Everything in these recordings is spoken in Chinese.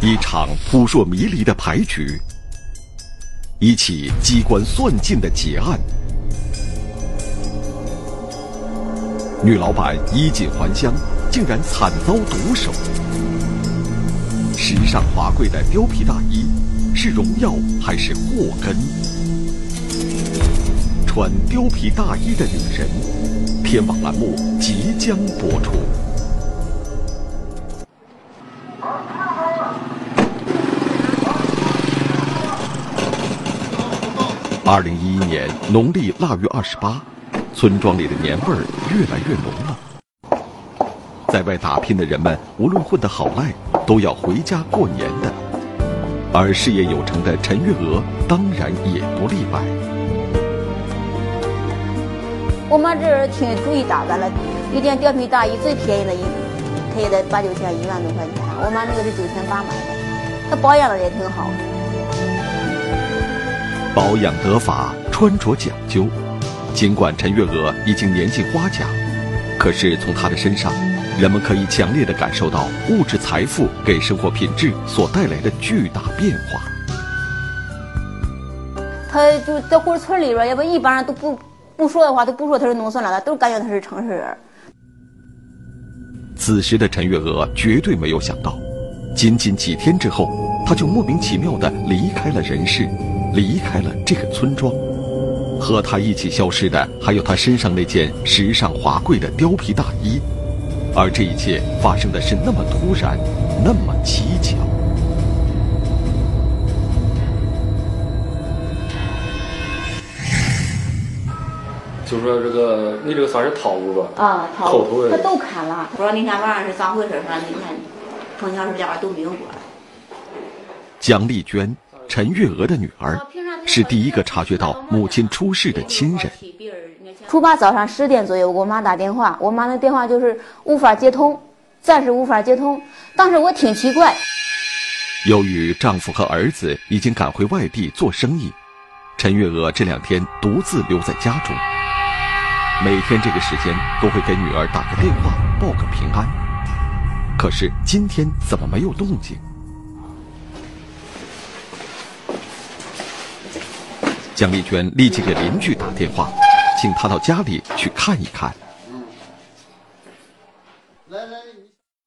一场扑朔迷离的牌局，一起机关算尽的劫案。女老板衣锦还乡，竟然惨遭毒手。时尚华贵的貂皮大衣，是荣耀还是祸根？穿貂皮大衣的女人，天网栏目即将播出。二零一一年农历腊月二十八，村庄里的年味儿越来越浓了。在外打拼的人们，无论混得好赖，都要回家过年的。而事业有成的陈月娥，当然也不例外。我妈这儿挺注意打扮了，一件貂皮大衣最便宜的一，它也得八九千，一万多块钱。我妈那个是九千八买的，她保养的也挺好。保养得法，穿着讲究。尽管陈月娥已经年近花甲，可是从她的身上，人们可以强烈的感受到物质财富给生活品质所带来的巨大变化。她就在户村里边，要不一般人都不不说的话，都不说她是农村来的，都感觉她是城市人。此时的陈月娥绝对没有想到，仅仅几天之后，她就莫名其妙的离开了人世。离开了这个村庄，和他一起消失的还有他身上那件时尚华贵的貂皮大衣，而这一切发生的是那么突然，那么蹊跷。就说这个，你这个算是套路吧？啊，套路，他都看了。不知道那天晚上是咋回事？反正那天碰巧是俩人都没有过来。姜丽娟。陈月娥的女儿是第一个察觉到母亲出事的亲人。初八早上十点左右，我妈打电话，我妈那电话就是无法接通，暂时无法接通。当时我挺奇怪。由于丈夫和儿子已经赶回外地做生意，陈月娥这两天独自留在家中，每天这个时间都会给女儿打个电话报个平安。可是今天怎么没有动静？姜丽娟立即给邻居打电话，请他到家里去看一看。来来，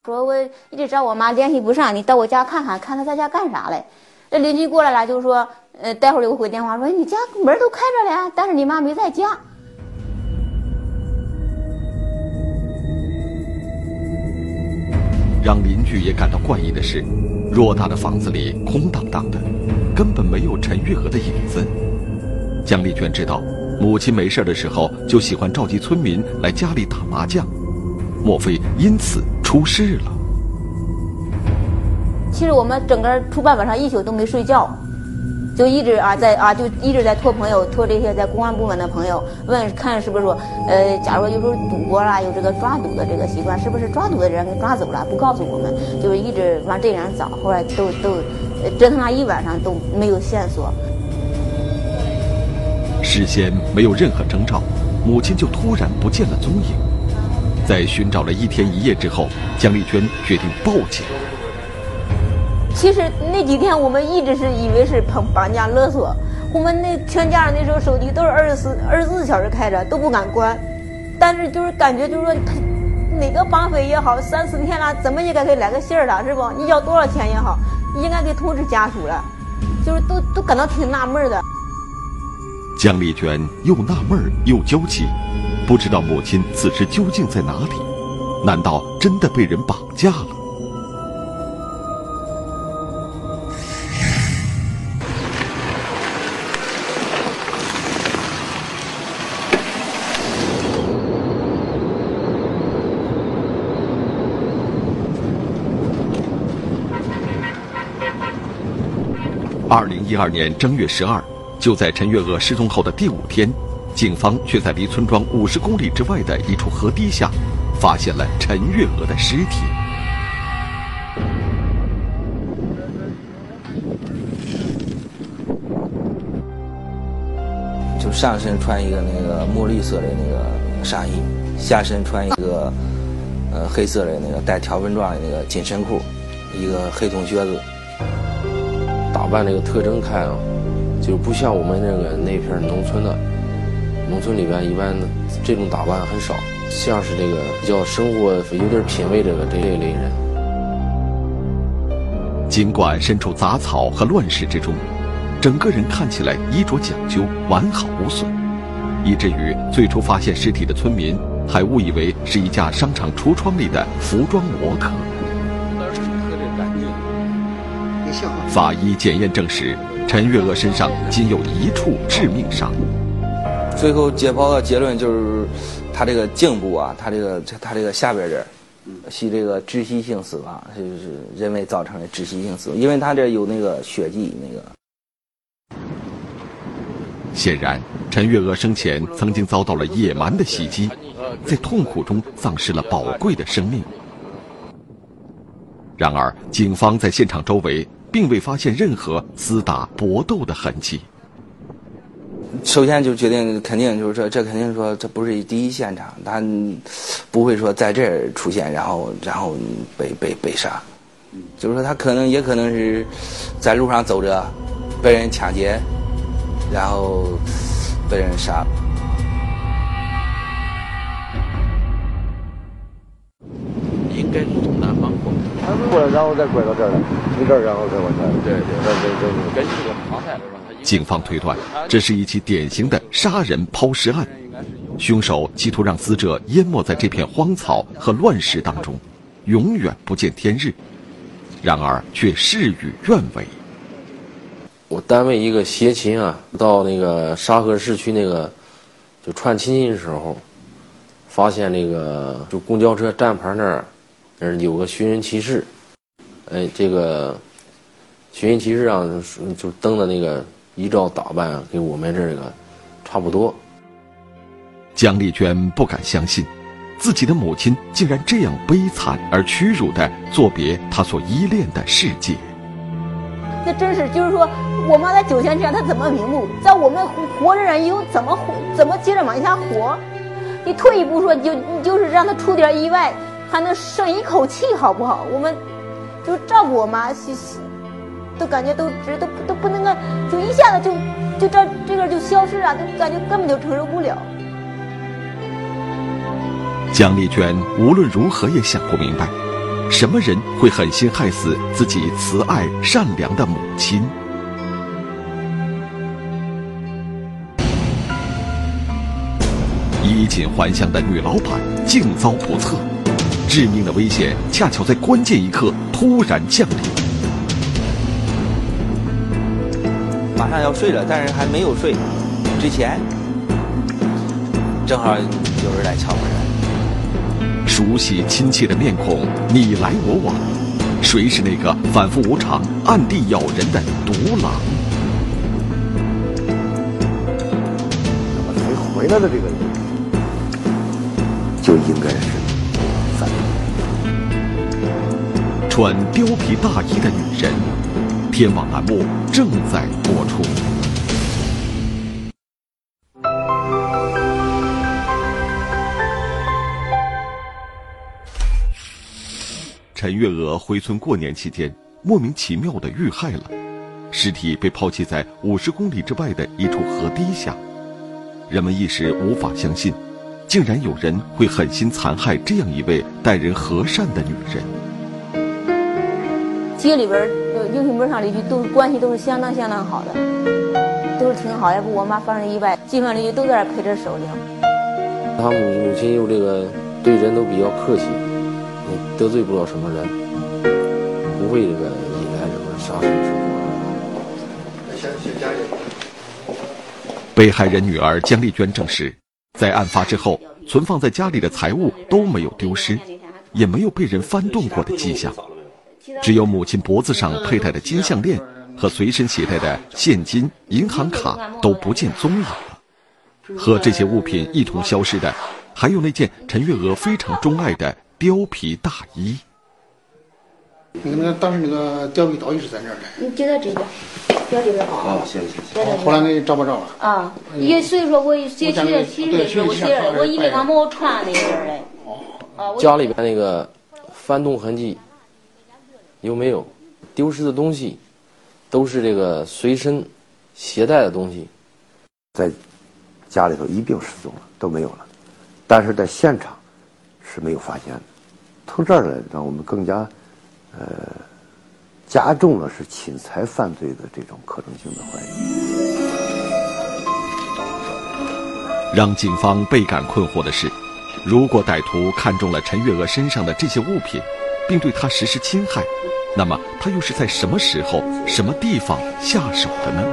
说我一直找我妈联系不上，你到我家看看，看她在家干啥嘞？这邻居过来了，就说，呃，待会儿给我回电话，说你家门都开着嘞，但是你妈没在家。让邻居也感到怪异的是，偌大的房子里空荡荡的，根本没有陈玉娥的影子。江丽娟知道，母亲没事的时候就喜欢召集村民来家里打麻将，莫非因此出事了？其实我们整个初八晚上一宿都没睡觉，就一直啊在啊就一直在托朋友托这些在公安部门的朋友问看是不是说呃假如有时候赌博啦有这个抓赌的这个习惯，是不是抓赌的人给抓走了不告诉我们，就是一直往这边找，后来都都折腾了一晚上都没有线索。事先没有任何征兆，母亲就突然不见了踪影。在寻找了一天一夜之后，姜丽娟决定报警。其实那几天我们一直是以为是绑绑架勒索，我们那全家人那时候手机都是二十四二十四小时开着，都不敢关。但是就是感觉就是说，他哪个绑匪也好，三四天了，怎么也该给来个信儿了，是不？你要多少钱也好，应该给通知家属了，就是都都感到挺纳闷的。江丽娟又纳闷又焦急，不知道母亲此时究竟在哪里？难道真的被人绑架了？二零一二年正月十二。就在陈月娥失踪后的第五天，警方却在离村庄五十公里之外的一处河堤下，发现了陈月娥的尸体。就上身穿一个那个墨绿色的那个上衣，下身穿一个呃黑色的那个带条纹状的那个紧身裤，一个黑筒靴子，打扮这个特征看啊，就不像我们那个那片农村的，农村里边一般这种打扮很少，像是这个比较生活有点品味这个这一类人。尽管身处杂草和乱世之中，整个人看起来衣着讲究、完好无损，以至于最初发现尸体的村民还误以为是一家商场橱窗里的服装模特。法医检验证实，陈月娥身上仅有一处致命伤。最后解剖的结论就是，他这个颈部啊，他这个他这个下边这儿，是这个窒息性死亡，就是人为造成的窒息性死亡，因为他这有那个血迹那个。显然，陈月娥生前曾经遭到了野蛮的袭击，在痛苦中丧失了宝贵的生命。然而，警方在现场周围。并未发现任何厮打搏斗的痕迹。首先就决定，肯定就是说，这肯定说这不是第一现场，他不会说在这儿出现，然后然后被被被杀。就是说，他可能也可能是在路上走着，被人抢劫，然后被人杀。应该是从南方过来。过来，然后再拐到这儿来，从这儿然后再往下。对对对对对，根据这个航态来说，警方推断，这是一起典型的杀人抛尸案，凶手企图让死者淹没在这片荒草和乱石当中，永远不见天日，然而却事与愿违。我单位一个协勤啊，到那个沙河市区那个就串亲戚的时候，发现那个就公交车站牌那儿。那有个寻人启事，哎，这个寻人启事上就登的那个衣着打扮跟我们这个差不多。江丽娟不敢相信，自己的母亲竟然这样悲惨而屈辱的作别她所依恋的世界。那真是，就是说，我妈在九泉之下，她怎么瞑目？在我们活着人又怎么活？怎么接着往下活？你退一步说，你就你就是让她出点意外。还能剩一口气，好不好？我们就照顾我妈，都感觉都值，都都不能够，就一下子就就这这个就消失啊，都感觉根本就承受不了。姜丽娟无论如何也想不明白，什么人会狠心害死自己慈爱善良的母亲？衣锦还乡的女老板竟遭不测。致命的危险恰巧在关键一刻突然降临。马上要睡了，但是还没有睡之前，正好有人来敲门。熟悉亲切的面孔，你来我往，谁是那个反复无常、暗地咬人的独狼？谁回来的这个人，就应该是。穿貂皮大衣的女人，天网栏目正在播出。陈月娥回村过年期间，莫名其妙的遇害了，尸体被抛弃在五十公里之外的一处河堤下，人们一时无法相信，竟然有人会狠心残害这样一位待人和善的女人。街里边呃英雄门上邻居都关系都是相当相当好的，都是挺好。要不我妈发生意外，街坊邻居都在那陪着守灵。他母母亲又这个对人都比较客气，也得罪不了什么人，不会这个引来什么杀身之祸。被害人女儿江丽娟证实，在案发之后，存放在家里的财物都没有丢失，也没有被人翻动过的迹象。只有母亲脖子上佩戴的金项链和随身携带的现金、银行卡都不见踪影了。和这些物品一同消失的，还有那件陈月娥非常钟爱的貂皮大衣。那个那个当时那个貂皮大衣是在哪儿的？你就在这边，貂这边好。啊，行行行。后来你找不着了。啊，也所以说我写写写的时候，我写我以为他没我穿那身嘞。家里边那个翻动痕迹。有没有？丢失的东西，都是这个随身携带的东西。在家里头一并失踪了，都没有了。但是在现场是没有发现的。从这儿来，让我们更加呃加重了是侵财犯罪的这种可能性的怀疑。让警方倍感困惑的是，如果歹徒看中了陈月娥身上的这些物品，并对她实施侵害，那么他又是在什么时候、什么地方下手的呢？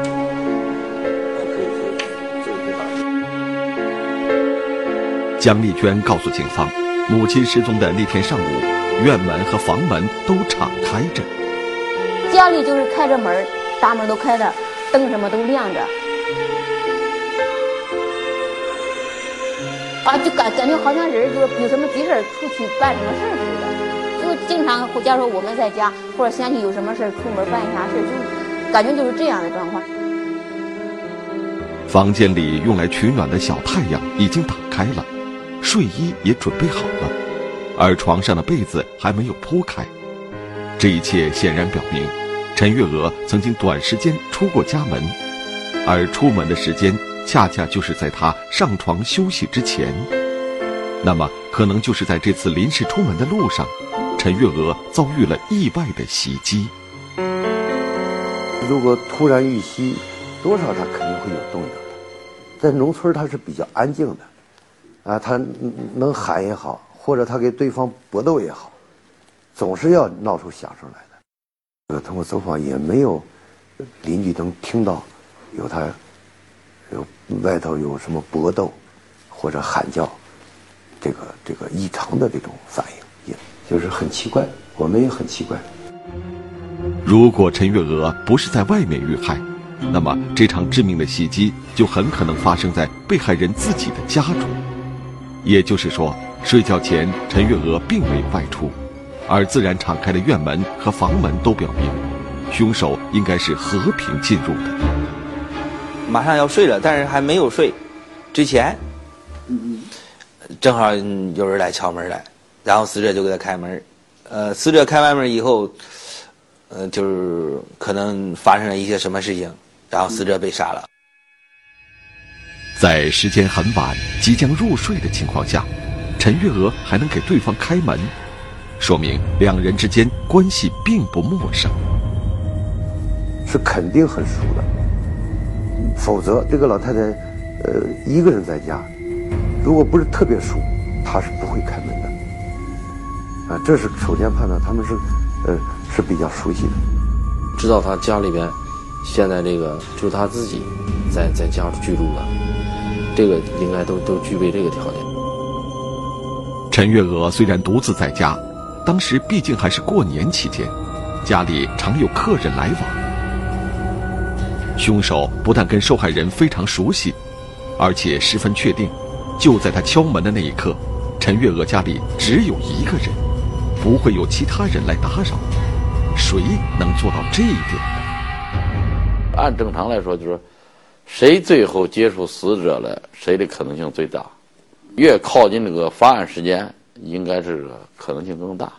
姜丽娟告诉警方，母亲失踪的那天上午，院门和房门都敞开着，家里就是开着门，大门都开着，灯什么都亮着。啊，就感感觉好像人就是有什么急事出去办什么事似的，经常假如说我们在家或者想起有什么事出门办一下事，就感觉就是这样的状况。房间里用来取暖的小太阳已经打开了，睡衣也准备好了，而床上的被子还没有铺开。这一切显然表明，陈月娥曾经短时间出过家门，而出门的时间。恰恰就是在她上床休息之前，那么可能就是在这次临时出门的路上，陈月娥遭遇了意外的袭击。如果突然遇袭，多少他肯定会有动静的。在农村他是比较安静的，啊，他能喊也好，或者他给对方搏斗也好，总是要闹出响声来的。呃，通过走访也没有邻居能听到有他。有外头有什么搏斗，或者喊叫，这个这个异常的这种反应，也就是很奇怪，我们也很奇怪。如果陈月娥不是在外面遇害，那么这场致命的袭击就很可能发生在被害人自己的家中。也就是说，睡觉前陈月娥并没有外出，而自然敞开的院门和房门都表明，凶手应该是和平进入的。马上要睡了，但是还没有睡，之前，嗯正好有人来敲门来，然后死者就给他开门，呃，死者开完门以后，呃，就是可能发生了一些什么事情，然后死者被杀了。在时间很晚、即将入睡的情况下，陈月娥还能给对方开门，说明两人之间关系并不陌生，是肯定很熟的。否则，这个老太太，呃，一个人在家，如果不是特别熟，她是不会开门的。啊，这是首先判断他们是，呃，是比较熟悉的。知道他家里边，现在这个就他自己，在在家居住的，这个应该都都具备这个条件。陈月娥虽然独自在家，当时毕竟还是过年期间，家里常有客人来往。凶手不但跟受害人非常熟悉，而且十分确定，就在他敲门的那一刻，陈月娥家里只有一个人，不会有其他人来打扰。谁能做到这一点呢？按正常来说，就是谁最后接触死者了，谁的可能性最大。越靠近这个发案时间，应该是可能性更大。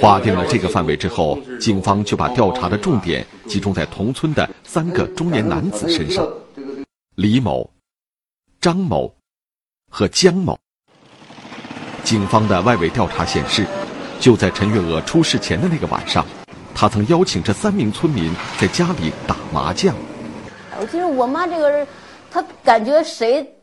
划定了这个范围之后，警方就把调查的重点集中在同村的三个中年男子身上：李某、张某和江某。警方的外围调查显示，就在陈月娥出事前的那个晚上，她曾邀请这三名村民在家里打麻将。我其实我妈这个人，她感觉谁，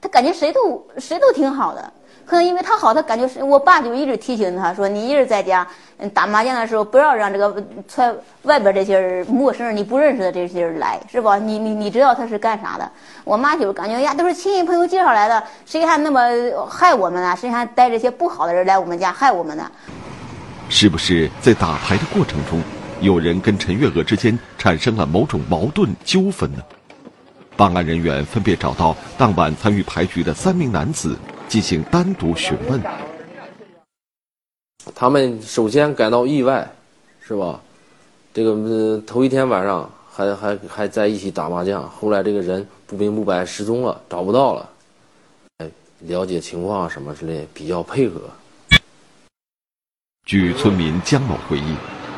她感觉谁都谁都挺好的。可能因为他好，他感觉是我爸就一直提醒他说：“你一人在家打麻将的时候，不要让这个外外边这些人、陌生人、你不认识的这些人来，是吧？你你你知道他是干啥的？”我妈就感觉呀，都是亲戚朋友介绍来的，谁还那么害我们呢？谁还带这些不好的人来我们家害我们呢？是不是在打牌的过程中，有人跟陈月娥之间产生了某种矛盾纠纷呢？办案人员分别找到当晚参与牌局的三名男子。进行单独询问。他们首先感到意外，是吧？这个头一天晚上还还还在一起打麻将，后来这个人不明不白失踪了，找不到了。哎，了解情况什么之类，比较配合。据村民姜某回忆，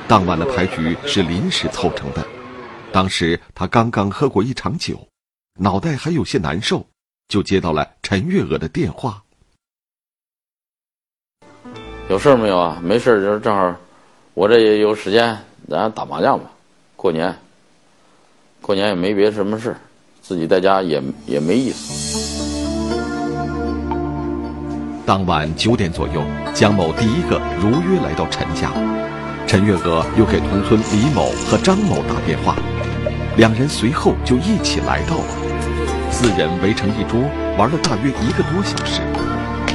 当晚的牌局是临时凑成的。当时他刚刚喝过一场酒，脑袋还有些难受，就接到了陈月娥的电话。有事儿没有啊？没事儿，就是正好，我这也有时间，咱打麻将吧。过年，过年也没别什么事自己在家也也没意思。当晚九点左右，江某第一个如约来到陈家，陈月娥又给同村李某和张某打电话，两人随后就一起来到了，四人围成一桌，玩了大约一个多小时。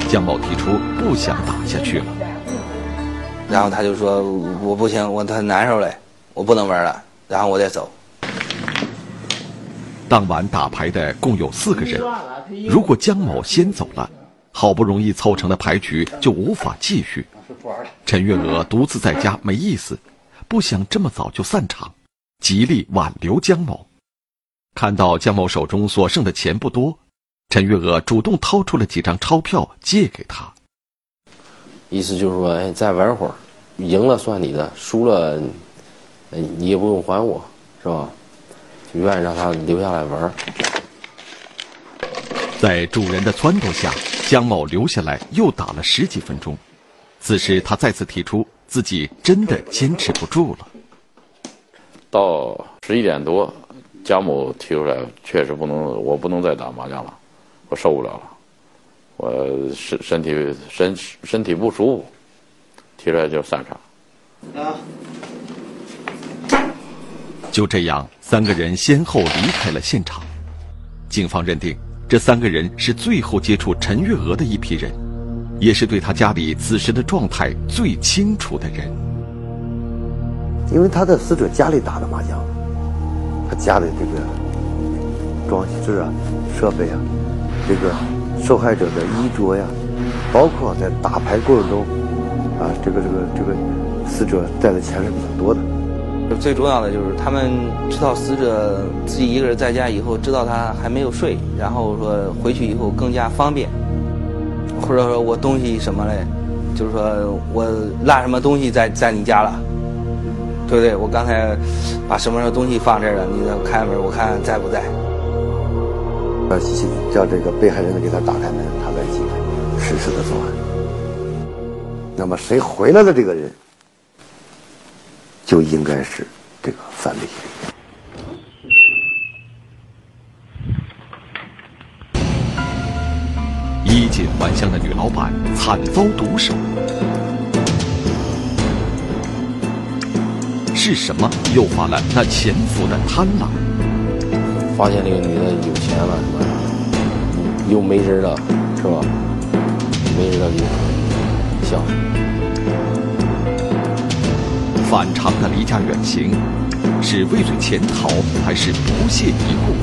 江某提出不想打下去了，然后他就说：“我不行，我他难受嘞，我不能玩了，然后我得走。”当晚打牌的共有四个人，如果江某先走了，好不容易凑成的牌局就无法继续。陈月娥独自在家没意思，不想这么早就散场，极力挽留江某。看到江某手中所剩的钱不多。陈月娥主动掏出了几张钞票借给他，意思就是说，哎，再玩会儿，赢了算你的，输了，你也不用还我，是吧？就愿意让他留下来玩。在主人的撺掇下，江某留下来又打了十几分钟。此时他再次提出自己真的坚持不住了。到十一点多，姜某提出来，确实不能，我不能再打麻将了。我受不了了，我身身体身身体不舒服，提出来就散场。啊！就这样，三个人先后离开了现场。警方认定，这三个人是最后接触陈月娥的一批人，也是对他家里此时的状态最清楚的人。因为他在死者家里打的麻将，他家里这个装饰啊、设备啊。这个受害者的衣着呀，包括在打牌过程中，啊，这个这个这个死者带的钱是比较多的。最重要的就是他们知道死者自己一个人在家以后，知道他还没有睡，然后说回去以后更加方便，或者说我东西什么嘞，就是说我落什么东西在在你家了，对不对？我刚才把什么什么东西放这儿了，你开门我看在不在。要叫这个被害人呢给他打开门，他再进来实施的作案。那么谁回来的这个人，就应该是这个犯罪嫌疑人。衣锦还乡的女老板惨遭毒手，是什么诱发了那潜伏的贪婪？发现这个女的有钱了，是吧？又没人了，是吧？没人了就想反常的离家远行，是畏罪潜逃，还是不屑一顾？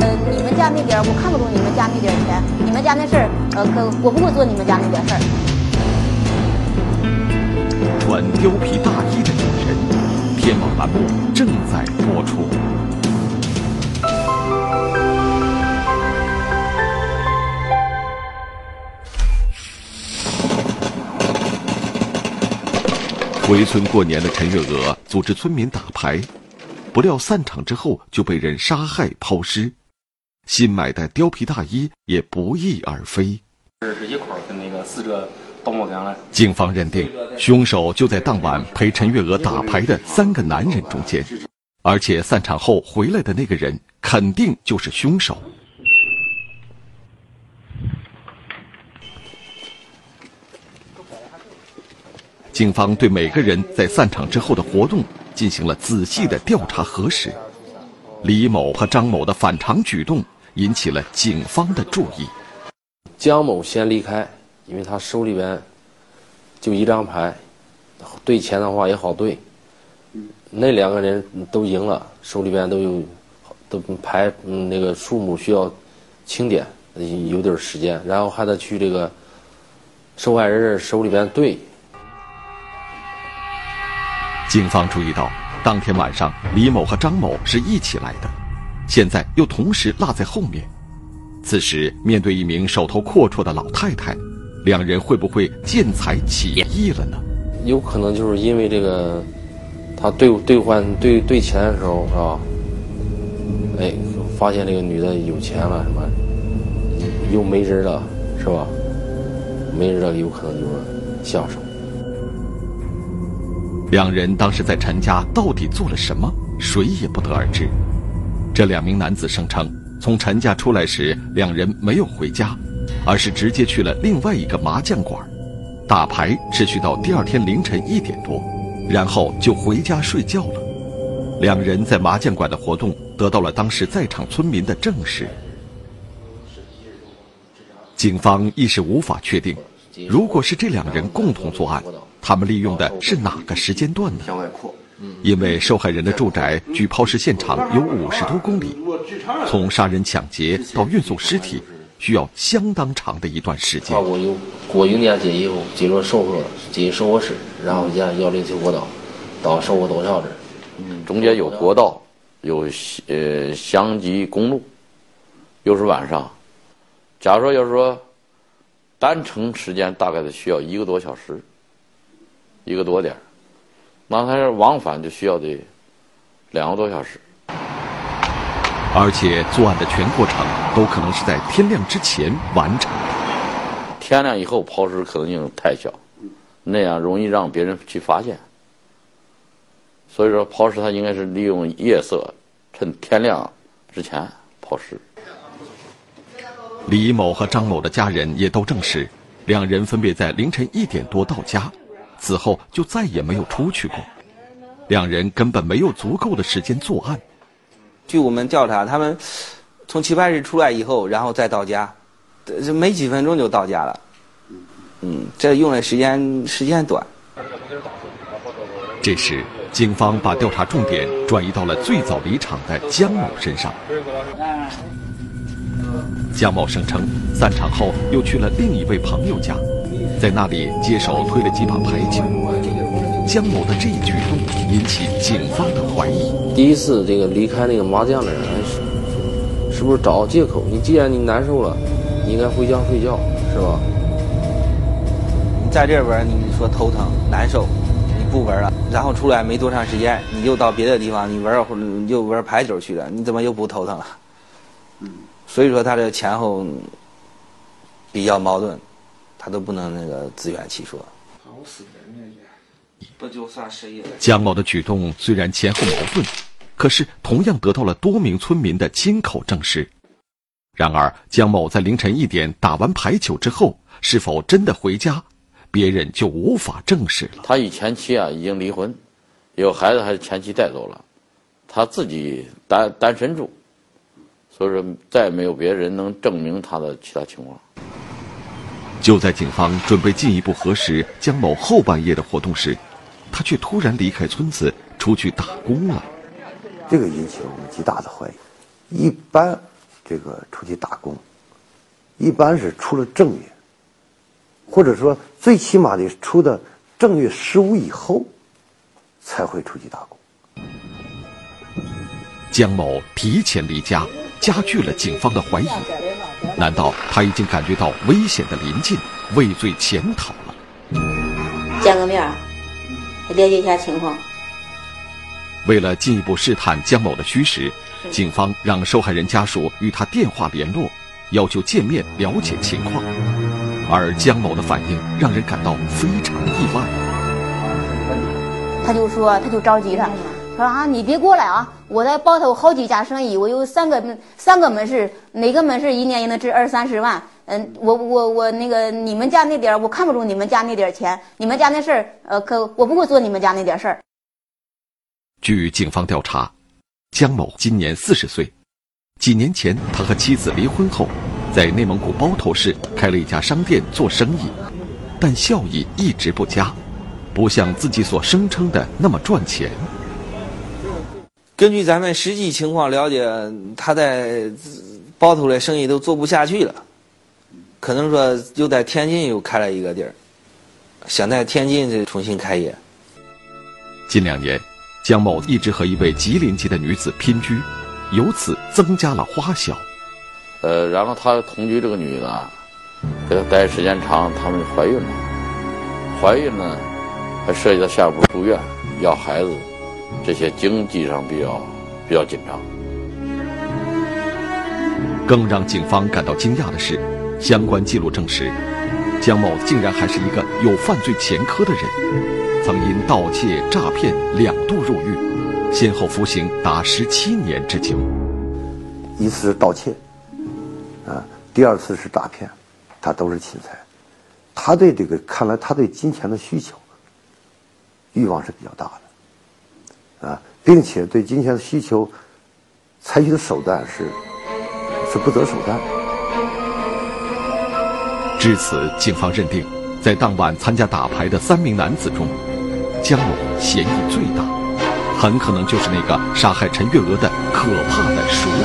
呃，你们家那点我看不懂你们家那点钱，你们家那事儿，呃，可我不会做你们家那点事儿。穿貂皮大衣的女人，天网栏目正在播出。回村过年的陈月娥组织村民打牌，不料散场之后就被人杀害抛尸，新买的貂皮大衣也不翼而飞。这是一块跟那个死者倒模样了。警方认定，凶手就在当晚陪陈月娥打牌的三个男人中间，而且散场后回来的那个人肯定就是凶手。警方对每个人在散场之后的活动进行了仔细的调查核实。李某和张某的反常举动引起了警方的注意。江某先离开，因为他手里边就一张牌，对钱的话也好对。那两个人都赢了，手里边都有都牌，嗯，那个数目需要清点，有点时间，然后还得去这个受害人手里边对。警方注意到，当天晚上李某和张某是一起来的，现在又同时落在后面。此时，面对一名手头阔绰的老太太，两人会不会见财起意了呢？有可能就是因为这个，他兑兑换兑兑钱的时候是吧？哎，发现这个女的有钱了，什么又没人了，是吧？没人了，有可能就是下手。两人当时在陈家到底做了什么，谁也不得而知。这两名男子声称，从陈家出来时，两人没有回家，而是直接去了另外一个麻将馆，打牌持续到第二天凌晨一点多，然后就回家睡觉了。两人在麻将馆的活动得到了当时在场村民的证实。警方一时无法确定，如果是这两人共同作案。他们利用的是哪个时间段呢？因为受害人的住宅距抛尸现场有五十多公里，从杀人抢劫到运送尸体，需要相当长的一段时间。过有过营建街以后，进入收货进收货室，然后沿幺零七国道到收货东桥这儿。嗯，中间有国道，有呃乡级公路，又是晚上。假如说要是说单程时间，大概得需要一个多小时。一个多点那他是往返就需要得两个多小时，而且作案的全过程都可能是在天亮之前完成。天亮以后抛尸可能性太小，那样容易让别人去发现。所以说抛尸他应该是利用夜色，趁天亮之前抛尸。李某和张某的家人也都证实，两人分别在凌晨一点多到家。此后就再也没有出去过，两人根本没有足够的时间作案。据我们调查，他们从棋牌室出来以后，然后再到家，这没几分钟就到家了。嗯，这用的时间时间短。这时，警方把调查重点转移到了最早离场的江某身上。江某声称，散场后又去了另一位朋友家。在那里接手推了几把牌九，江某的这一举动引起警方的怀疑。第一次这个离开那个麻将的人，是是不是找借口？你既然你难受了，你应该回家睡觉，是吧？你在这玩，你说头疼难受，你不玩了，然后出来没多长时间，你又到别的地方，你玩或者又玩牌九去了，你怎么又不头疼了？嗯，所以说他这前后比较矛盾。他都不能那个自圆其说，不就算失业？江某的举动虽然前后矛盾，可是同样得到了多名村民的亲口证实。然而，江某在凌晨一点打完牌九之后，是否真的回家，别人就无法证实了。他与前妻啊已经离婚，有孩子还是前妻带走了，他自己单单身住，所以说再也没有别人能证明他的其他情况。就在警方准备进一步核实江某后半夜的活动时，他却突然离开村子出去打工了。这个引起了我们极大的怀疑。一般这个出去打工，一般是出了正月，或者说最起码得出的正月十五以后，才会出去打工。江某提前离家，加剧了警方的怀疑。难道他已经感觉到危险的临近，畏罪潜逃了？见个面，了解一下情况。为了进一步试探江某的虚实，警方让受害人家属与他电话联络，要求见面了解情况。而江某的反应让人感到非常意外。他就说，他就着急了。说啊，你别过来啊！我在包头好几家生意，我有三个三个门市，哪个门市一年也能值二三十万。嗯，我我我那个你们家那点儿，我看不中你们家那点儿钱，你们家那事儿，呃，可我不会做你们家那点事儿。据警方调查，江某今年四十岁，几年前他和妻子离婚后，在内蒙古包头市开了一家商店做生意，但效益一直不佳，不像自己所声称的那么赚钱。根据咱们实际情况了解，他在包头的生意都做不下去了，可能说又在天津又开了一个地儿，想在天津再重新开业。近两年，江某一直和一位吉林籍的女子拼居，由此增加了花销。呃，然后他同居这个女的，给他待时间长，他们怀孕了，怀孕呢，还涉及到下一步住院、要孩子，这些经济上比较比较紧张。更让警方感到惊讶的是，相关记录证实，江某竟然还是一个有犯罪前科的人，曾因盗窃、诈骗两度入狱，先后服刑达十七年之久。一次是盗窃，啊，第二次是诈骗，他都是侵财。他对这个看来他对金钱的需求欲望是比较大的，啊，并且对金钱的需求采取的手段是是。不择手段的。至此，警方认定，在当晚参加打牌的三名男子中，江某嫌疑最大，很可能就是那个杀害陈月娥的可怕的熟人。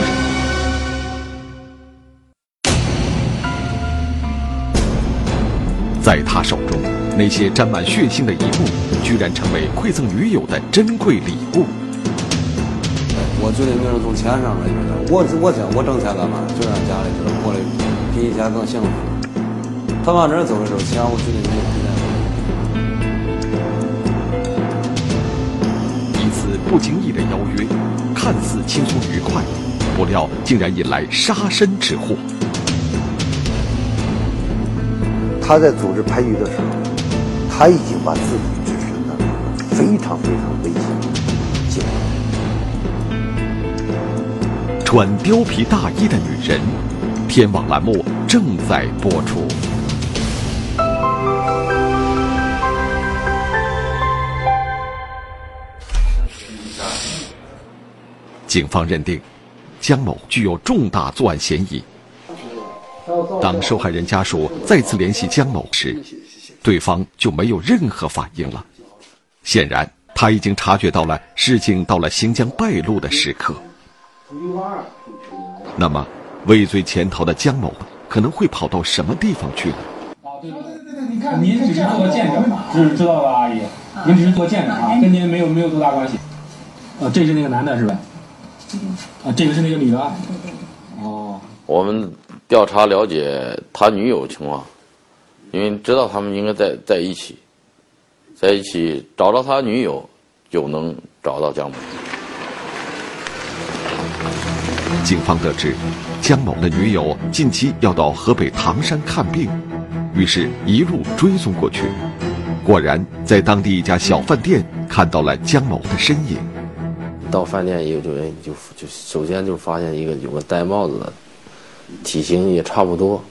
在他手中，那些沾满血腥的一幕，居然成为馈赠女友的珍贵礼物。我觉得命是从钱上面就是我我想我挣钱干嘛？就让家里就是过得比以前更幸福。他往这儿走的时候，钱我绝对没有一次不经意的邀约，看似轻松愉快，不料竟然引来杀身之祸。他在组织拍鱼的时候，他已经把自己置身的非常非常危险。穿貂皮大衣的女人，天网栏目正在播出。警方认定，江某具有重大作案嫌疑。当受害人家属再次联系江某时，对方就没有任何反应了。显然，他已经察觉到了事情到了行将败露的时刻。那么，畏罪潜逃的江某可能会跑到什么地方去呢？啊，对对对对，你看，您只是做见证，知知道吧，阿姨？您只是做见证啊，跟您没有没有多大关系。啊，这是那个男的，是吧？啊，这个是那个女的。哦。我们调查了解他女友情况，因为知道他们应该在在一起，在一起找到他女友，就能找到江某。警方得知，江某的女友近期要到河北唐山看病，于是，一路追踪过去。果然，在当地一家小饭店看到了江某的身影。到饭店以后，就就就首先就发现一个有个戴帽子的，体型也差不多，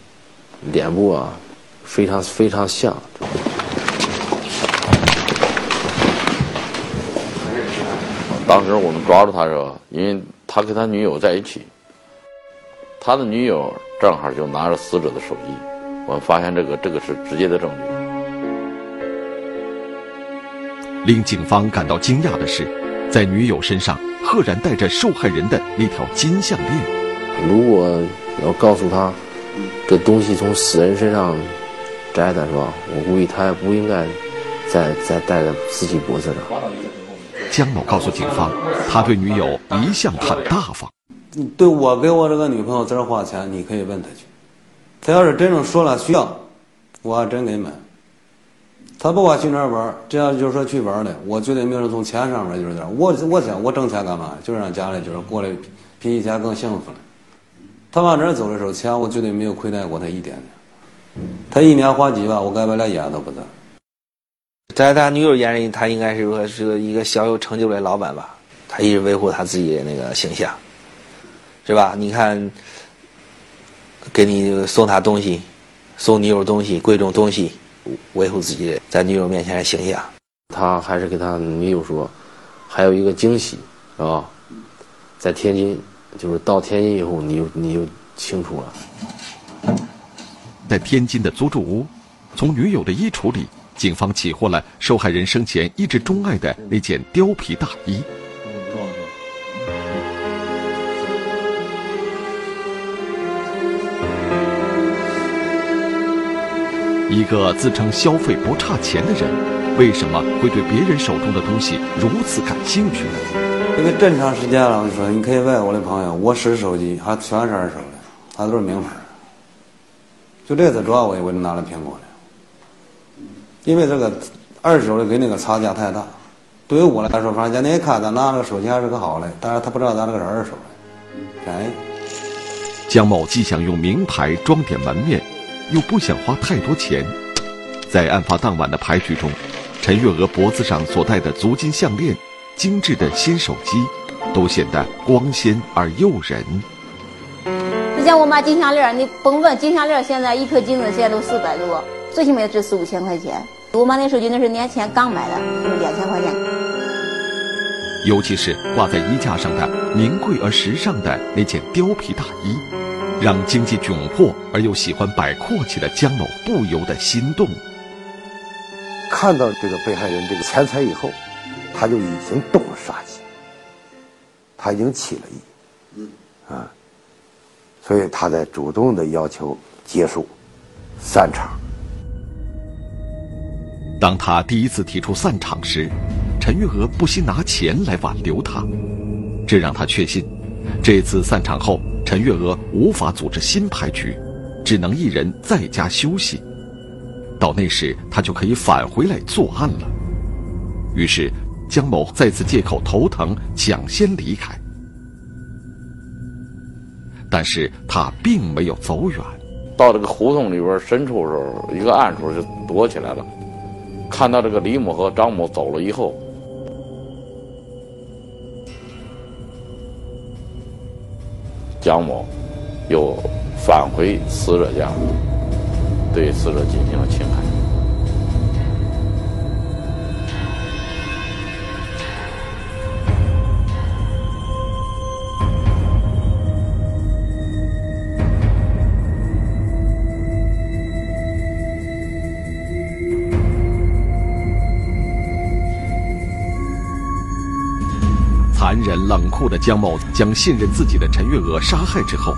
脸部啊，非常非常像。当时我们抓住他时候，因为。他跟他女友在一起，他的女友正好就拿着死者的手机，我们发现这个这个是直接的证据。令警方感到惊讶的是，在女友身上赫然带着受害人的那条金项链。如果要告诉他，这东西从死人身上摘的是吧？我估计他也不应该再再戴在自己脖子上。江某告诉警方，他对女友一向很大方。对我给我这个女朋友这儿花钱，你可以问他去。他要是真正说了需要，我还真给买。他不管去哪儿玩，只要就是说去玩的，我绝对没有从钱上面就是点。我我想我挣钱干嘛？就是让家里就是过得比以前更幸福了。他往这儿走的时候，钱我绝对没有亏待过他一点点。他一年花几万，我根本连眼都不眨。在他女友眼里，他应该是说是一个小有成就的老板吧？他一直维护他自己的那个形象，是吧？你看，给你送他东西，送女友东西，贵重东西，维护自己在女友面前的形象。他还是给他女友说，还有一个惊喜，是吧？在天津，就是到天津以后，你就你就清楚了。在天津的租住屋，从女友的衣橱里。警方起获了受害人生前一直钟爱的那件貂皮大衣。一个自称消费不差钱的人，为什么会对别人手中的东西如此感兴趣呢？因为这么长时间了，我说你可以问我的朋友，我使手机还全是二手的，还都是名牌，就这次主要我也为了拿了苹果的，因为这个二手的跟那个差价太大。对于我来说，反正你一看咱拿那个手机还是个好的，但是他不知道咱这个是二手的，便宜。江某既想用名牌装点门面，又不想花太多钱。在案发当晚的牌局中，陈月娥脖子上所戴的足金项链、精致的新手机，都显得光鲜而诱人。你像我买金项链，你甭问，金项链现在一颗金子现在都四百多，最起码也值四五千块钱。我买那手机那是年前刚买的，就是两千块钱。尤其是挂在衣架上的名贵而时尚的那件貂皮大衣，让经济窘迫而又喜欢摆阔气的江某不由得心动。看到这个被害人这个钱财以后，他就已经动了杀机，他已经起了疑，啊，所以他在主动的要求结束散场。当他第一次提出散场时，陈玉娥不惜拿钱来挽留他，这让他确信，这次散场后，陈月娥无法组织新牌局，只能一人在家休息。到那时，他就可以返回来作案了。于是，江某再次借口头疼抢先离开。但是他并没有走远，到这个胡同里边深处时候，一个暗处就躲起来了。看到这个李某和张某走了以后，蒋某又返回死者家，对死者进行了侵害。冷酷的江某将信任自己的陈月娥杀害之后，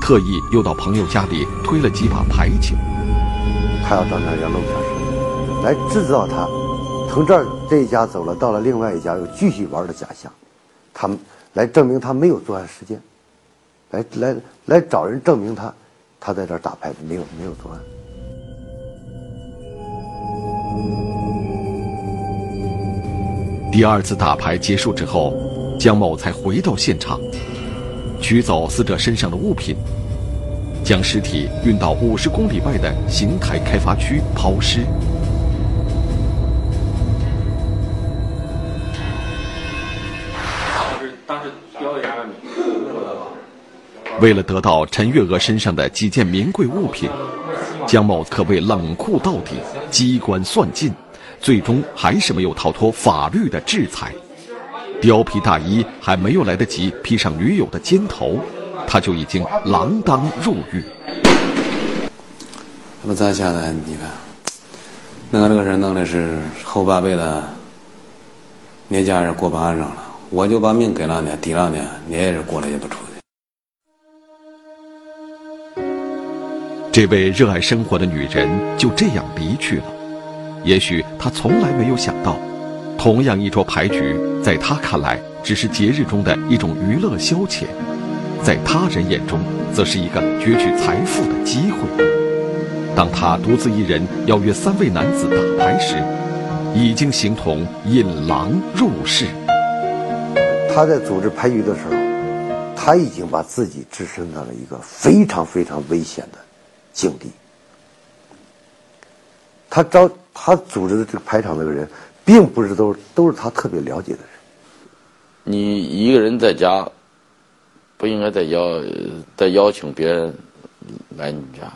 特意又到朋友家里推了几把牌九。他要到那儿要弄下手，来制造他从这儿这一家走了，到了另外一家又继续玩的假象，他们来证明他没有作案时间，来来来找人证明他他在这儿打牌没有没有作案。第二次打牌结束之后，江某才回到现场，取走死者身上的物品，将尸体运到五十公里外的邢台开发区抛尸。为了得到陈月娥身上的几件名贵物品，江某可谓冷酷到底，机关算尽，最终还是没有逃脱法律的制裁。貂皮大衣还没有来得及披上女友的肩头，他就已经锒铛入狱。那么咱现在你看，那个这个人弄的是后半辈子，你家人过不安生了，我就把命给了你，抵了你，你也是过得也不出去。这位热爱生活的女人就这样离去了。也许她从来没有想到，同样一桌牌局，在他看来只是节日中的一种娱乐消遣，在他人眼中，则是一个攫取财富的机会。当他独自一人邀约三位男子打牌时，已经形同引狼入室。他在组织牌局的时候，他已经把自己置身到了一个非常非常危险的境地。他招他组织的这个排场那个人，并不是都是都是他特别了解的人。你一个人在家，不应该再邀再邀请别人来你家，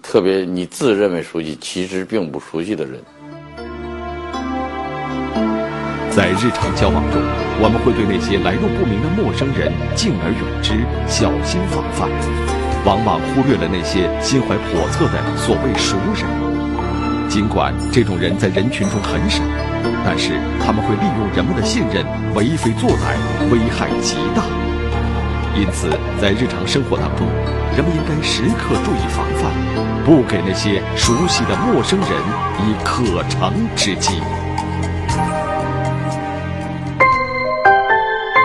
特别你自认为熟悉，其实并不熟悉的人。在日常交往中，我们会对那些来路不明的陌生人敬而远之，小心防范，往往忽略了那些心怀叵测的所谓熟人。尽管这种人在人群中很少，但是他们会利用人们的信任为非作歹，危害极大。因此，在日常生活当中，人们应该时刻注意防范，不给那些熟悉的陌生人以可乘之机。